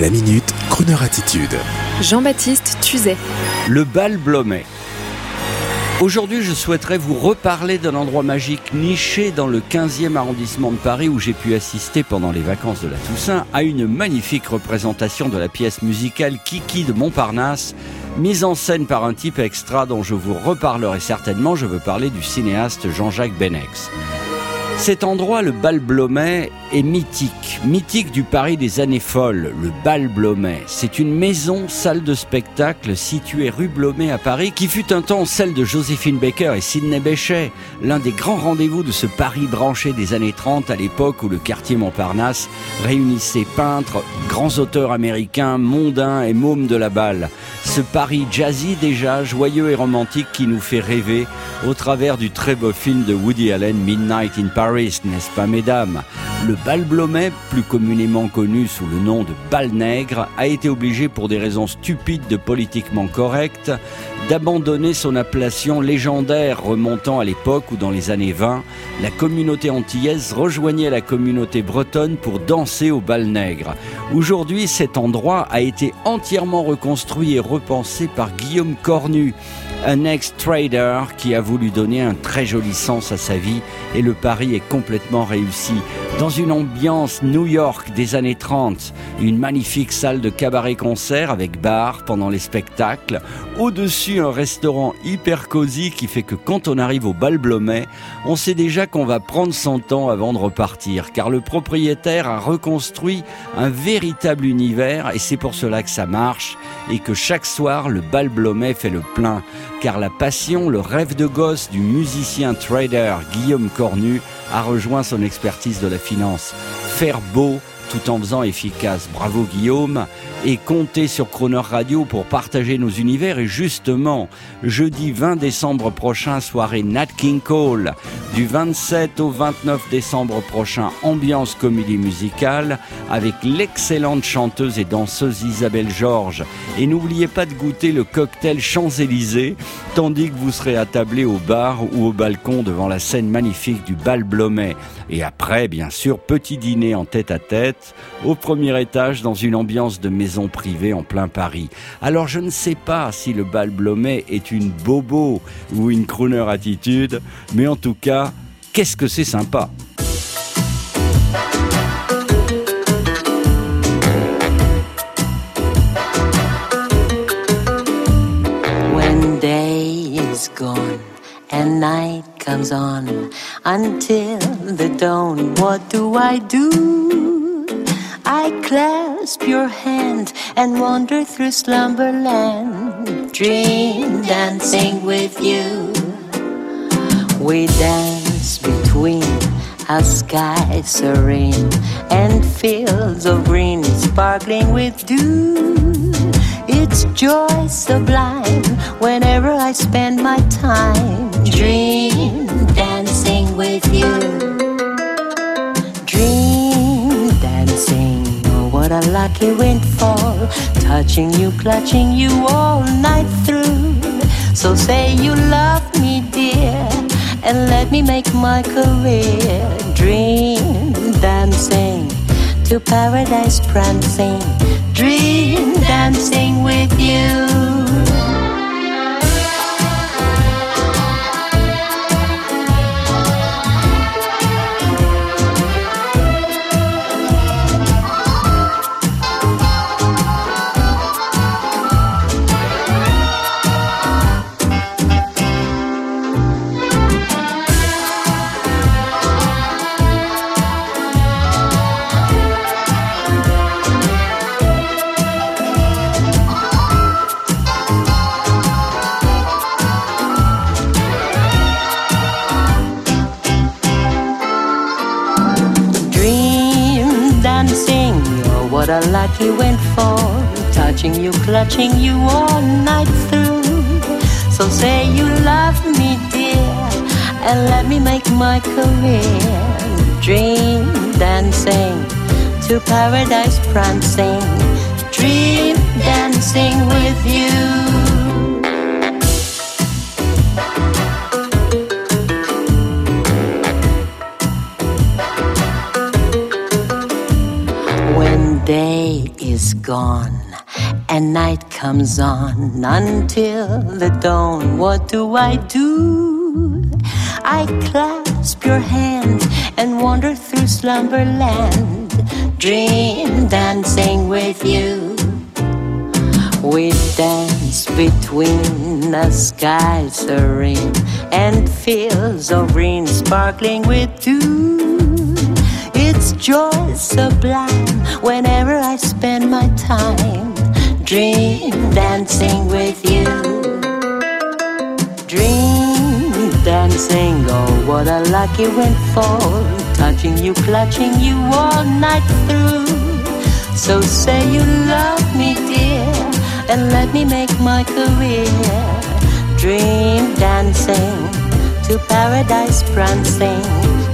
La minute, Kroneur attitude. Jean-Baptiste Tuzet. Le bal Blomet. Aujourd'hui, je souhaiterais vous reparler d'un endroit magique niché dans le 15e arrondissement de Paris où j'ai pu assister pendant les vacances de la Toussaint à une magnifique représentation de la pièce musicale Kiki de Montparnasse, mise en scène par un type extra dont je vous reparlerai certainement. Je veux parler du cinéaste Jean-Jacques Benex. Cet endroit, le bal Blomet, est mythique, mythique du Paris des années folles, le bal Blomet. C'est une maison, salle de spectacle située rue Blomet à Paris, qui fut un temps celle de Joséphine Baker et Sidney Bechet, l'un des grands rendez-vous de ce Paris branché des années 30 à l'époque où le quartier Montparnasse réunissait peintres, grands auteurs américains, mondains et mômes de la balle. Ce Paris jazzy déjà, joyeux et romantique qui nous fait rêver au travers du très beau film de Woody Allen Midnight in Paris n'est-ce pas, mesdames? Le bal Blomet, plus communément connu sous le nom de bal nègre, a été obligé pour des raisons stupides de politiquement correct d'abandonner son appellation légendaire remontant à l'époque où dans les années 20, la communauté antillaise rejoignait la communauté bretonne pour danser au bal nègre. Aujourd'hui, cet endroit a été entièrement reconstruit et repensé par Guillaume Cornu, un ex-trader qui a voulu donner un très joli sens à sa vie et le pari est complètement réussi. Dans une ambiance New York des années 30, une magnifique salle de cabaret-concert avec bar pendant les spectacles, au-dessus un restaurant hyper cosy qui fait que quand on arrive au bal Blomet, on sait déjà qu'on va prendre son temps avant de repartir. Car le propriétaire a reconstruit un véritable univers et c'est pour cela que ça marche et que chaque soir le bal Blomet fait le plein. Car la passion, le rêve de gosse du musicien trader Guillaume Cornu a rejoint son expertise de la finance. Faire beau tout en faisant efficace. Bravo Guillaume. Et comptez sur Croner Radio pour partager nos univers. Et justement jeudi 20 décembre prochain soirée Nat King Cole. Du 27 au 29 décembre prochain ambiance comédie musicale avec l'excellente chanteuse et danseuse Isabelle Georges. Et n'oubliez pas de goûter le cocktail Champs-Élysées tandis que vous serez attablé au bar ou au balcon devant la scène magnifique du bal Blomet. Et après bien sûr petit dîner en tête à tête au premier étage dans une ambiance de maison privée en plein Paris. Alors je ne sais pas si le bal Blomet est une bobo ou une crooner attitude, mais en tout cas, qu'est-ce que c'est sympa? I clasp your hand and wander through slumberland, dream dancing with you. We dance between a sky serene and fields of green sparkling with dew. It's joy sublime whenever I spend my time dream lucky windfall, touching you, clutching you all night through. So say you love me, dear, and let me make my career. Dream dancing to paradise prancing, dream dancing with you. What a lucky windfall, touching you, clutching you all night through. So say you love me, dear, and let me make my career. Dream dancing to paradise prancing, dream dancing with you. Gone and night comes on until the dawn. What do I do? I clasp your hand and wander through slumberland, dream dancing with you. We dance between the skies serene and fields of green sparkling with dew. It's joy sublime whenever I spend my time dream dancing with you. Dream dancing, oh what a lucky windfall, touching you, clutching you all night through. So say you love me, dear, and let me make my career. Dream dancing to paradise prancing,